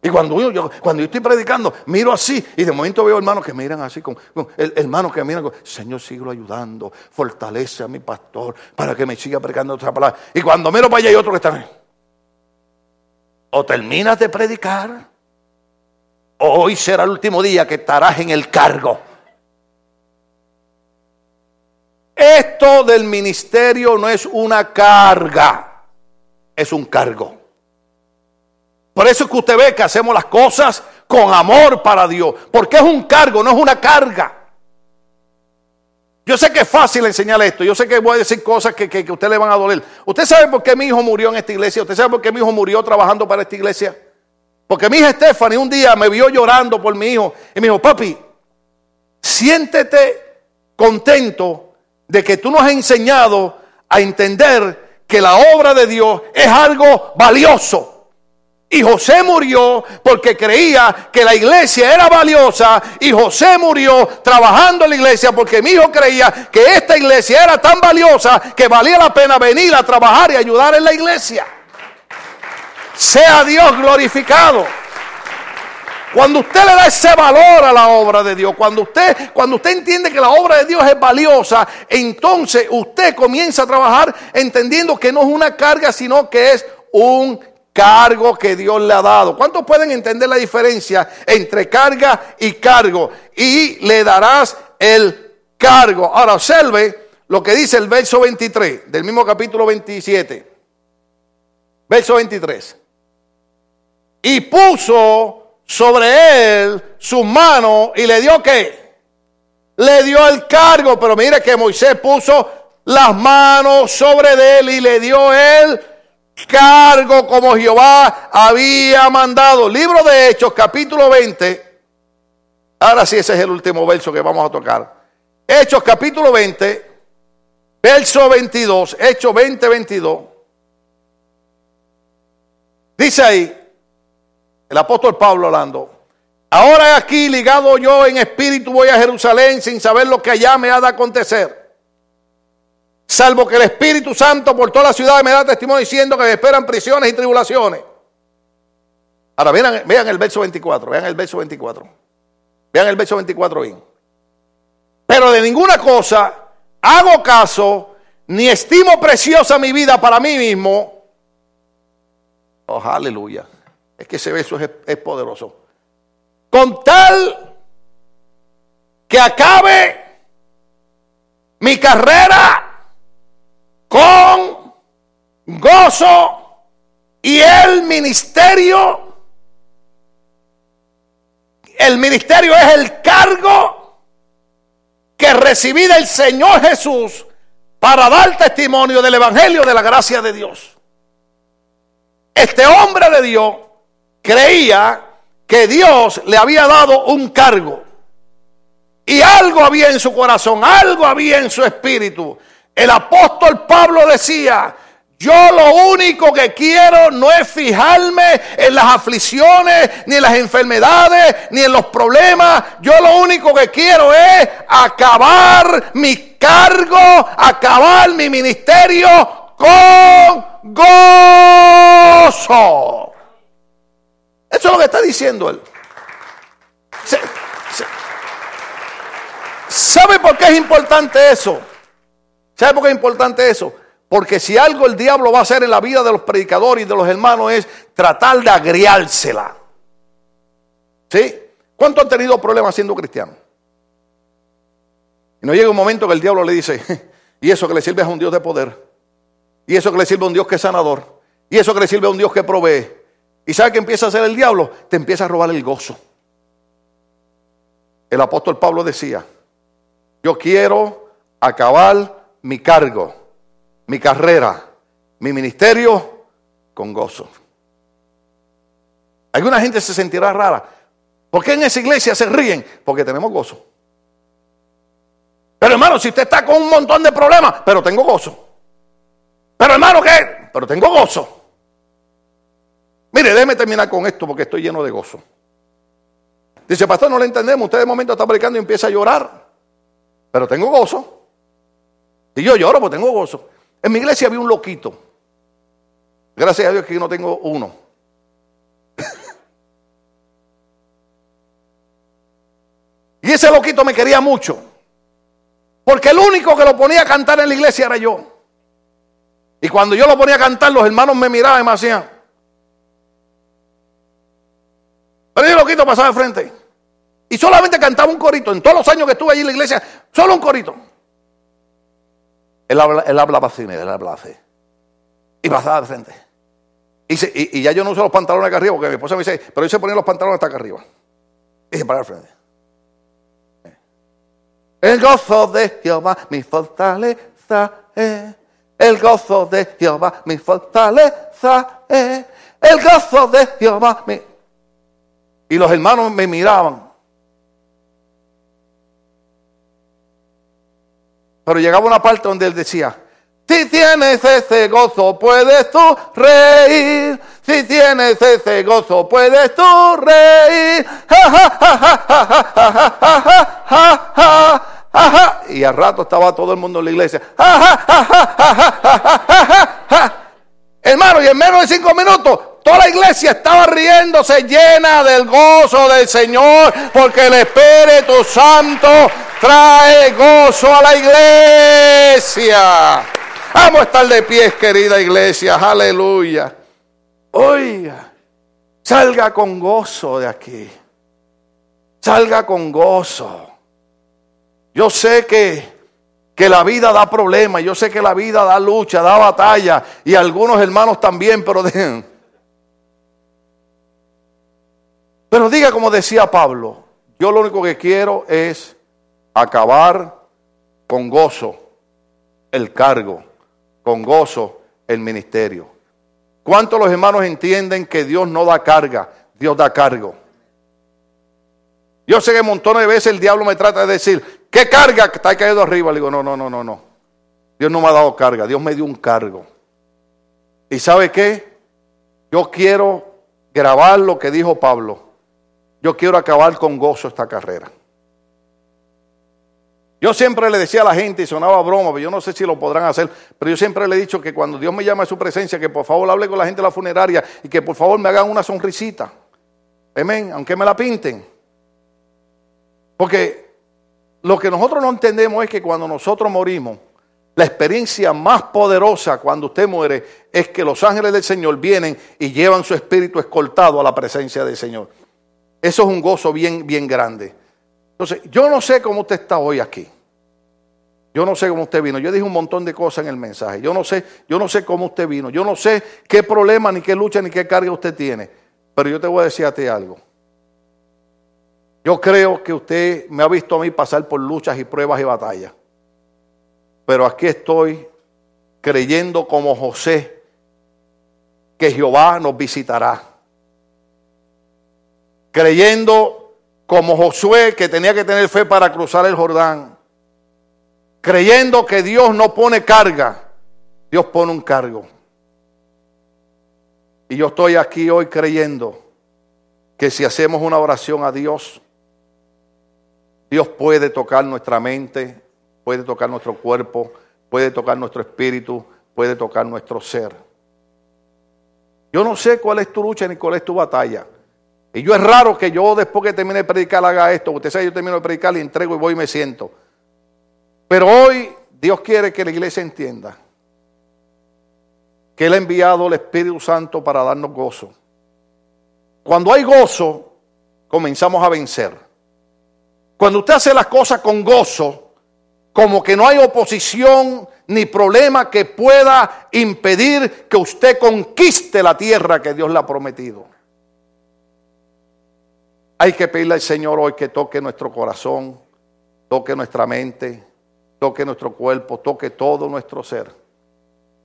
Speaker 1: Y cuando yo, cuando yo estoy predicando, miro así y de momento veo hermanos que miran así, con, hermanos que miran, con, Señor, sigo ayudando, fortalece a mi pastor para que me siga predicando otra palabra. Y cuando miro para allá hay otro que está, o terminas de predicar, o hoy será el último día que estarás en el cargo. Esto del ministerio no es una carga, es un cargo. Por eso es que usted ve que hacemos las cosas con amor para Dios, porque es un cargo, no es una carga. Yo sé que es fácil enseñar esto, yo sé que voy a decir cosas que, que, a usted le van a doler. ¿Usted sabe por qué mi hijo murió en esta iglesia? ¿Usted sabe por qué mi hijo murió trabajando para esta iglesia? Porque mi hija Stephanie un día me vio llorando por mi hijo y me dijo, papi, siéntete contento de que tú nos has enseñado a entender que la obra de Dios es algo valioso. Y José murió porque creía que la iglesia era valiosa. Y José murió trabajando en la iglesia porque mi hijo creía que esta iglesia era tan valiosa que valía la pena venir a trabajar y ayudar en la iglesia. Sea Dios glorificado. Cuando usted le da ese valor a la obra de Dios, cuando usted, cuando usted entiende que la obra de Dios es valiosa, entonces usted comienza a trabajar entendiendo que no es una carga, sino que es un cargo que Dios le ha dado. ¿Cuántos pueden entender la diferencia entre carga y cargo? Y le darás el cargo. Ahora observe lo que dice el verso 23 del mismo capítulo 27. Verso 23. Y puso sobre él su mano y le dio qué? Le dio el cargo, pero mire que Moisés puso las manos sobre él y le dio el cargo como Jehová había mandado. Libro de Hechos, capítulo 20. Ahora sí, ese es el último verso que vamos a tocar. Hechos, capítulo 20, verso 22. Hechos 20, 22. Dice ahí, el apóstol Pablo hablando. Ahora aquí ligado yo en espíritu voy a Jerusalén sin saber lo que allá me ha de acontecer salvo que el Espíritu Santo por toda la ciudad me da testimonio diciendo que me esperan prisiones y tribulaciones. Ahora vean, vean el verso 24, vean el verso 24. Vean el verso 24 bien. Pero de ninguna cosa hago caso, ni estimo preciosa mi vida para mí mismo. Oh, aleluya. Es que ese verso es, es poderoso. Con tal que acabe mi carrera con gozo y el ministerio, el ministerio es el cargo que recibí del Señor Jesús para dar testimonio del Evangelio de la gracia de Dios. Este hombre de Dios creía que Dios le había dado un cargo. Y algo había en su corazón, algo había en su espíritu el apóstol Pablo decía, yo lo único que quiero no es fijarme en las aflicciones, ni en las enfermedades, ni en los problemas. Yo lo único que quiero es acabar mi cargo, acabar mi ministerio con gozo. Eso es lo que está diciendo él. ¿Sabe por qué es importante eso? ¿Sabe por qué es importante eso? Porque si algo el diablo va a hacer en la vida de los predicadores y de los hermanos es tratar de agriársela. ¿Sí? ¿Cuánto han tenido problemas siendo cristianos? Y no llega un momento que el diablo le dice, y eso que le sirve a un Dios de poder, y eso que le sirve a un Dios que es sanador, y eso que le sirve a un Dios que provee. ¿Y sabe qué empieza a hacer el diablo? Te empieza a robar el gozo. El apóstol Pablo decía, yo quiero acabar mi cargo, mi carrera, mi ministerio con gozo. Alguna gente se sentirá rara. ¿Por qué en esa iglesia se ríen? Porque tenemos gozo. Pero hermano, si usted está con un montón de problemas, pero tengo gozo. Pero hermano, ¿qué? Pero tengo gozo. Mire, déjeme terminar con esto porque estoy lleno de gozo. Dice, pastor, no le entendemos. Usted de momento está predicando y empieza a llorar. Pero tengo gozo. Y yo lloro porque tengo gozo. En mi iglesia había un loquito. Gracias a Dios que no tengo uno. y ese loquito me quería mucho. Porque el único que lo ponía a cantar en la iglesia era yo. Y cuando yo lo ponía a cantar, los hermanos me miraban y me hacían. Pero el loquito pasaba de frente. Y solamente cantaba un corito. En todos los años que estuve allí en la iglesia, solo un corito. Él, habla, él hablaba así, él hablaba así. Y pasaba de frente. Y, ya yo no uso los pantalones acá arriba, porque mi esposa me dice, pero yo se ponía los pantalones hasta acá arriba. Y se para al frente. El gozo de Jehová, mi fortaleza es. El gozo de Jehová, mi fortaleza es. El gozo de Jehová, mi... Y los hermanos me miraban. Pero llegaba una parte donde él decía, si tienes ese gozo, puedes tú reír. Si tienes ese gozo, puedes tú reír. Y al rato estaba todo el mundo en la iglesia. Hermano, y en menos de cinco minutos toda la iglesia estaba riéndose llena del gozo del Señor, porque el Espíritu Santo trae gozo a la iglesia. Vamos a estar de pies, querida iglesia, aleluya. Oiga, salga con gozo de aquí. Salga con gozo. Yo sé que que la vida da problemas, yo sé que la vida da lucha, da batalla, y algunos hermanos también, pero, pero diga como decía Pablo, yo lo único que quiero es acabar con gozo el cargo, con gozo el ministerio. ¿Cuántos los hermanos entienden que Dios no da carga, Dios da cargo? Yo sé que montones de veces el diablo me trata de decir, ¿qué carga está caído arriba? Le digo, no, no, no, no, no. Dios no me ha dado carga, Dios me dio un cargo. ¿Y sabe qué? Yo quiero grabar lo que dijo Pablo. Yo quiero acabar con gozo esta carrera. Yo siempre le decía a la gente, y sonaba broma, pero yo no sé si lo podrán hacer, pero yo siempre le he dicho que cuando Dios me llama a su presencia, que por favor hable con la gente de la funeraria y que por favor me hagan una sonrisita. Amén, aunque me la pinten. Porque lo que nosotros no entendemos es que cuando nosotros morimos, la experiencia más poderosa cuando usted muere es que los ángeles del Señor vienen y llevan su espíritu escoltado a la presencia del Señor. Eso es un gozo bien, bien grande. Entonces, yo no sé cómo usted está hoy aquí. Yo no sé cómo usted vino. Yo dije un montón de cosas en el mensaje. Yo no sé, yo no sé cómo usted vino. Yo no sé qué problema, ni qué lucha, ni qué carga usted tiene. Pero yo te voy a decir a ti algo. Yo creo que usted me ha visto a mí pasar por luchas y pruebas y batallas. Pero aquí estoy creyendo como José que Jehová nos visitará. Creyendo como Josué que tenía que tener fe para cruzar el Jordán. Creyendo que Dios no pone carga, Dios pone un cargo. Y yo estoy aquí hoy creyendo que si hacemos una oración a Dios, Dios puede tocar nuestra mente, puede tocar nuestro cuerpo, puede tocar nuestro espíritu, puede tocar nuestro ser. Yo no sé cuál es tu lucha ni cuál es tu batalla. Y yo es raro que yo después que termine de predicar haga esto. Usted sabe, yo termino de predicar, le entrego y voy y me siento. Pero hoy Dios quiere que la iglesia entienda que Él ha enviado el Espíritu Santo para darnos gozo. Cuando hay gozo, comenzamos a vencer. Cuando usted hace las cosas con gozo, como que no hay oposición ni problema que pueda impedir que usted conquiste la tierra que Dios le ha prometido. Hay que pedirle al Señor hoy que toque nuestro corazón, toque nuestra mente, toque nuestro cuerpo, toque todo nuestro ser.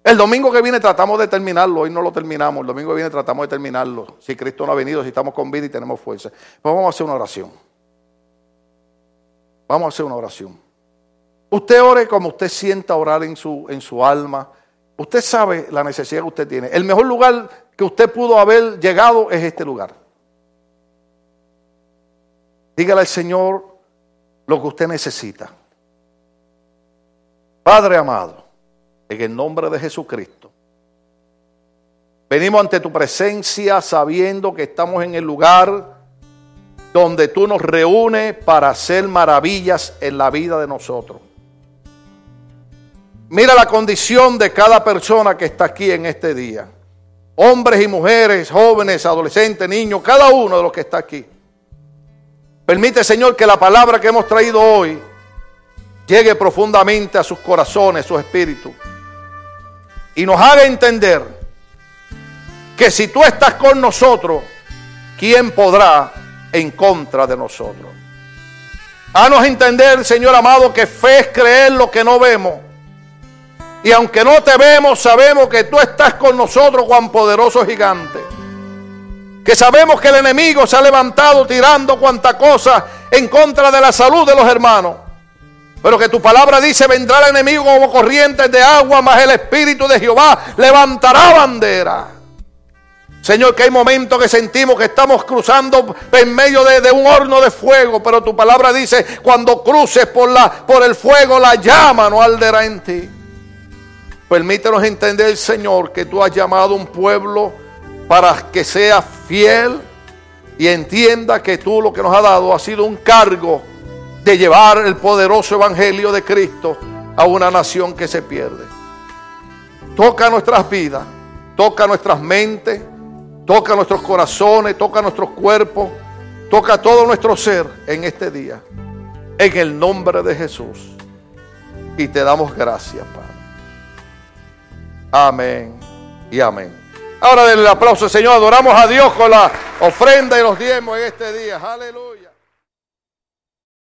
Speaker 1: El domingo que viene tratamos de terminarlo, hoy no lo terminamos, el domingo que viene tratamos de terminarlo. Si Cristo no ha venido, si estamos con vida y tenemos fuerza. Pues vamos a hacer una oración. Vamos a hacer una oración. Usted ore como usted sienta orar en su, en su alma. Usted sabe la necesidad que usted tiene. El mejor lugar que usted pudo haber llegado es este lugar. Dígale al Señor lo que usted necesita. Padre amado, en el nombre de Jesucristo, venimos ante tu presencia sabiendo que estamos en el lugar donde tú nos reúnes para hacer maravillas en la vida de nosotros. Mira la condición de cada persona que está aquí en este día. Hombres y mujeres, jóvenes, adolescentes, niños, cada uno de los que está aquí. Permite, Señor, que la palabra que hemos traído hoy llegue profundamente a sus corazones, su espíritu. Y nos haga entender que si tú estás con nosotros, ¿quién podrá en contra de nosotros. Hanos entender, Señor amado, que fe es creer lo que no vemos. Y aunque no te vemos, sabemos que tú estás con nosotros, Juan poderoso gigante. Que sabemos que el enemigo se ha levantado tirando cuanta cosa en contra de la salud de los hermanos. Pero que tu palabra dice, vendrá el enemigo como corrientes de agua, mas el Espíritu de Jehová levantará bandera. Señor, que hay momentos que sentimos que estamos cruzando en medio de, un horno de fuego, pero tu palabra dice, cuando cruces por, la, por el fuego, la llama no arderá en ti. Permítenos entender, Señor, que tú has llamado un pueblo para que sea fiel y entienda que tú lo que nos has dado ha sido un cargo de llevar el poderoso evangelio de Cristo a una nación que se pierde. Toca nuestras vidas, toca nuestras mentes, toca nuestros corazones, toca nuestros cuerpos, toca todo nuestro ser en este día. En el nombre de Jesús. Y te damos gracias, Padre. Amén y amén. Ahora denle el aplauso, Señor. Adoramos a Dios con la ofrenda y los diezmos en este día. Aleluya.